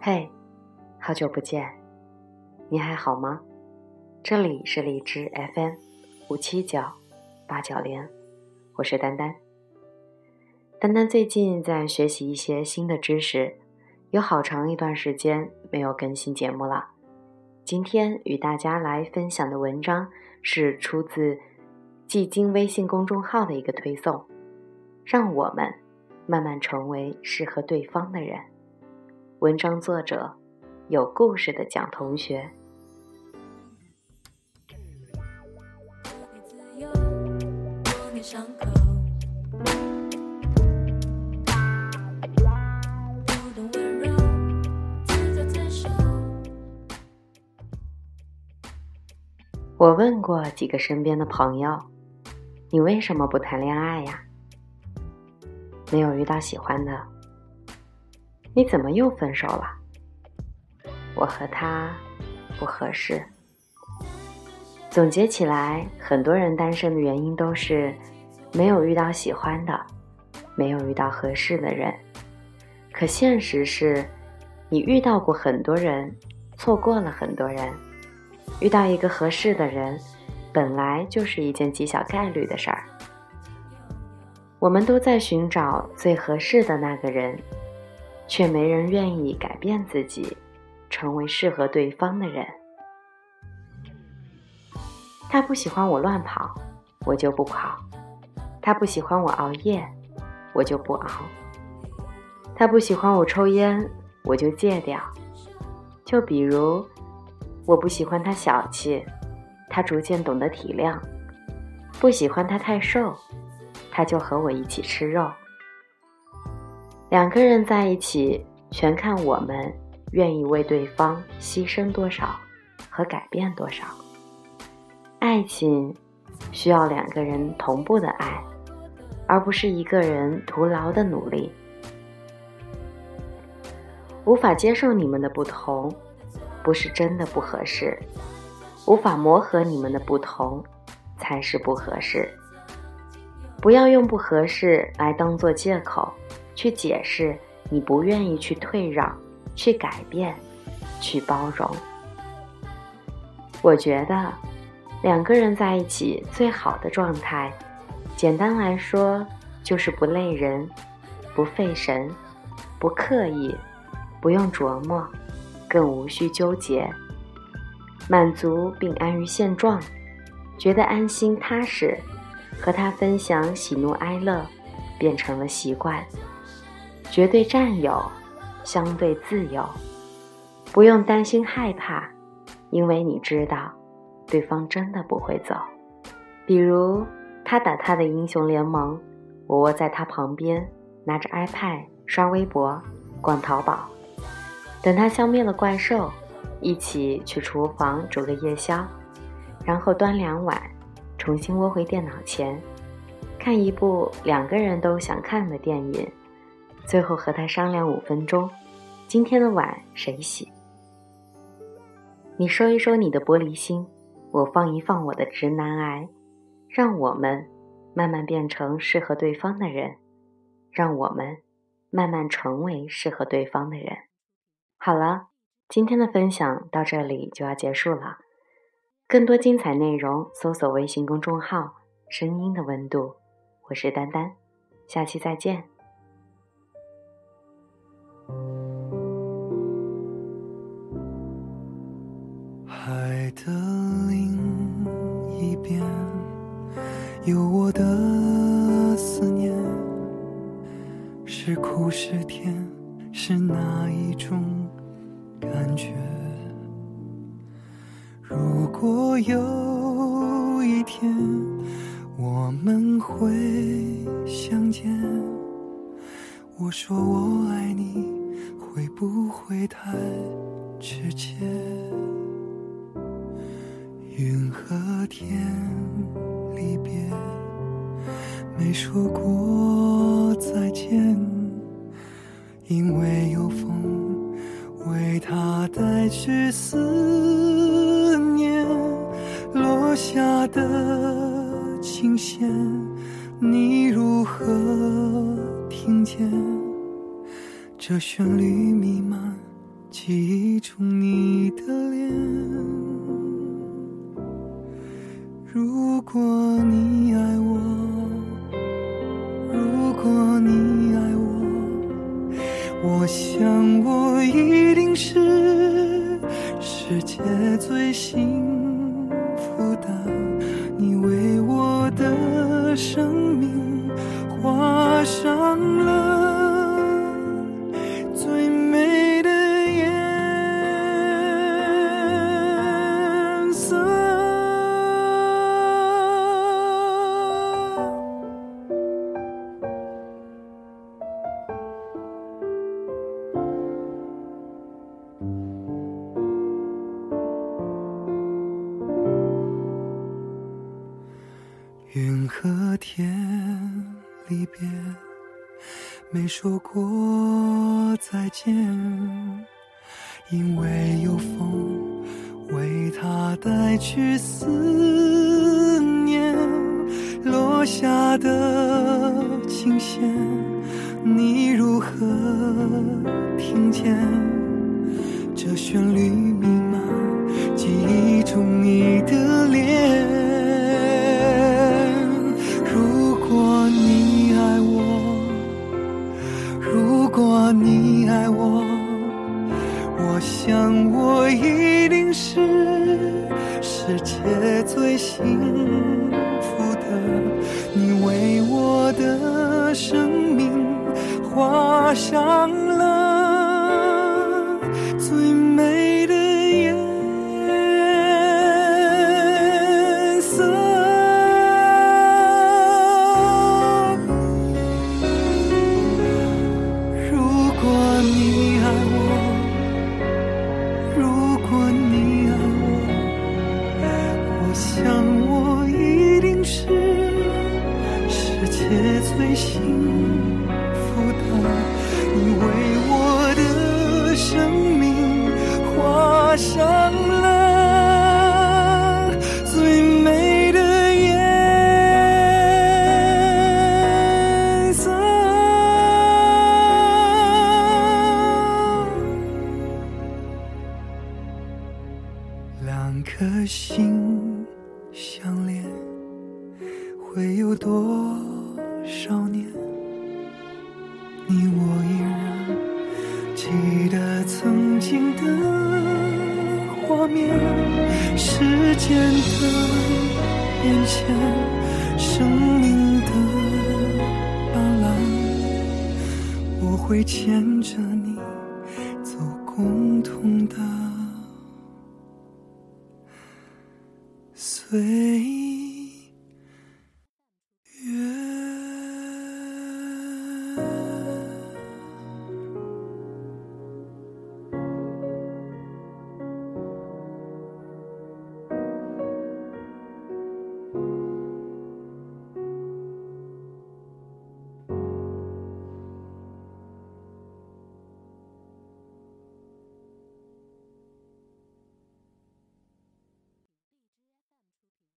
嘿，好久不见，你还好吗？这里是荔枝 FM 五七九八九零，我是丹丹。丹丹最近在学习一些新的知识，有好长一段时间没有更新节目了。今天与大家来分享的文章是出自季经微信公众号的一个推送，让我们慢慢成为适合对方的人。文章作者有故事的蒋同学。我问过几个身边的朋友：“你为什么不谈恋爱呀？”没有遇到喜欢的。你怎么又分手了？我和他不合适。总结起来，很多人单身的原因都是没有遇到喜欢的，没有遇到合适的人。可现实是，你遇到过很多人，错过了很多人。遇到一个合适的人，本来就是一件极小概率的事儿。我们都在寻找最合适的那个人。却没人愿意改变自己，成为适合对方的人。他不喜欢我乱跑，我就不跑；他不喜欢我熬夜，我就不熬；他不喜欢我抽烟，我就戒掉。就比如，我不喜欢他小气，他逐渐懂得体谅；不喜欢他太瘦，他就和我一起吃肉。两个人在一起，全看我们愿意为对方牺牲多少和改变多少。爱情需要两个人同步的爱，而不是一个人徒劳的努力。无法接受你们的不同，不是真的不合适；无法磨合你们的不同，才是不合适。不要用不合适来当做借口。去解释你不愿意去退让、去改变、去包容。我觉得两个人在一起最好的状态，简单来说就是不累人、不费神、不刻意、不用琢磨，更无需纠结，满足并安于现状，觉得安心踏实，和他分享喜怒哀乐，变成了习惯。绝对占有，相对自由，不用担心害怕，因为你知道，对方真的不会走。比如他打他的英雄联盟，我窝在他旁边，拿着 iPad 刷微博、逛淘宝，等他消灭了怪兽，一起去厨房煮个夜宵，然后端两碗，重新窝回电脑前，看一部两个人都想看的电影。最后和他商量五分钟，今天的碗谁洗？你收一收你的玻璃心，我放一放我的直男癌，让我们慢慢变成适合对方的人，让我们慢慢成为适合对方的人。好了，今天的分享到这里就要结束了。更多精彩内容，搜索微信公众号“声音的温度”，我是丹丹，下期再见。海的另一边，有我的思念，是苦是甜，是哪一种感觉？如果有一天我们会相见，我说我爱你，会不会太直接？云和天离别，没说过再见，因为有风为他带去思念，落下的琴弦，你如何听见这旋律弥漫记忆中你的脸？如果你不到。你为我的生命画上了云和天离别，没说过再见，因为有风为它带去思念，落下的琴弦，你如何听见？这旋律画上了最两颗心相连，会有多少年？你我依然记得曾经的画面，时间的变迁，生命的斑斓，我会牵着你走共同的回忆。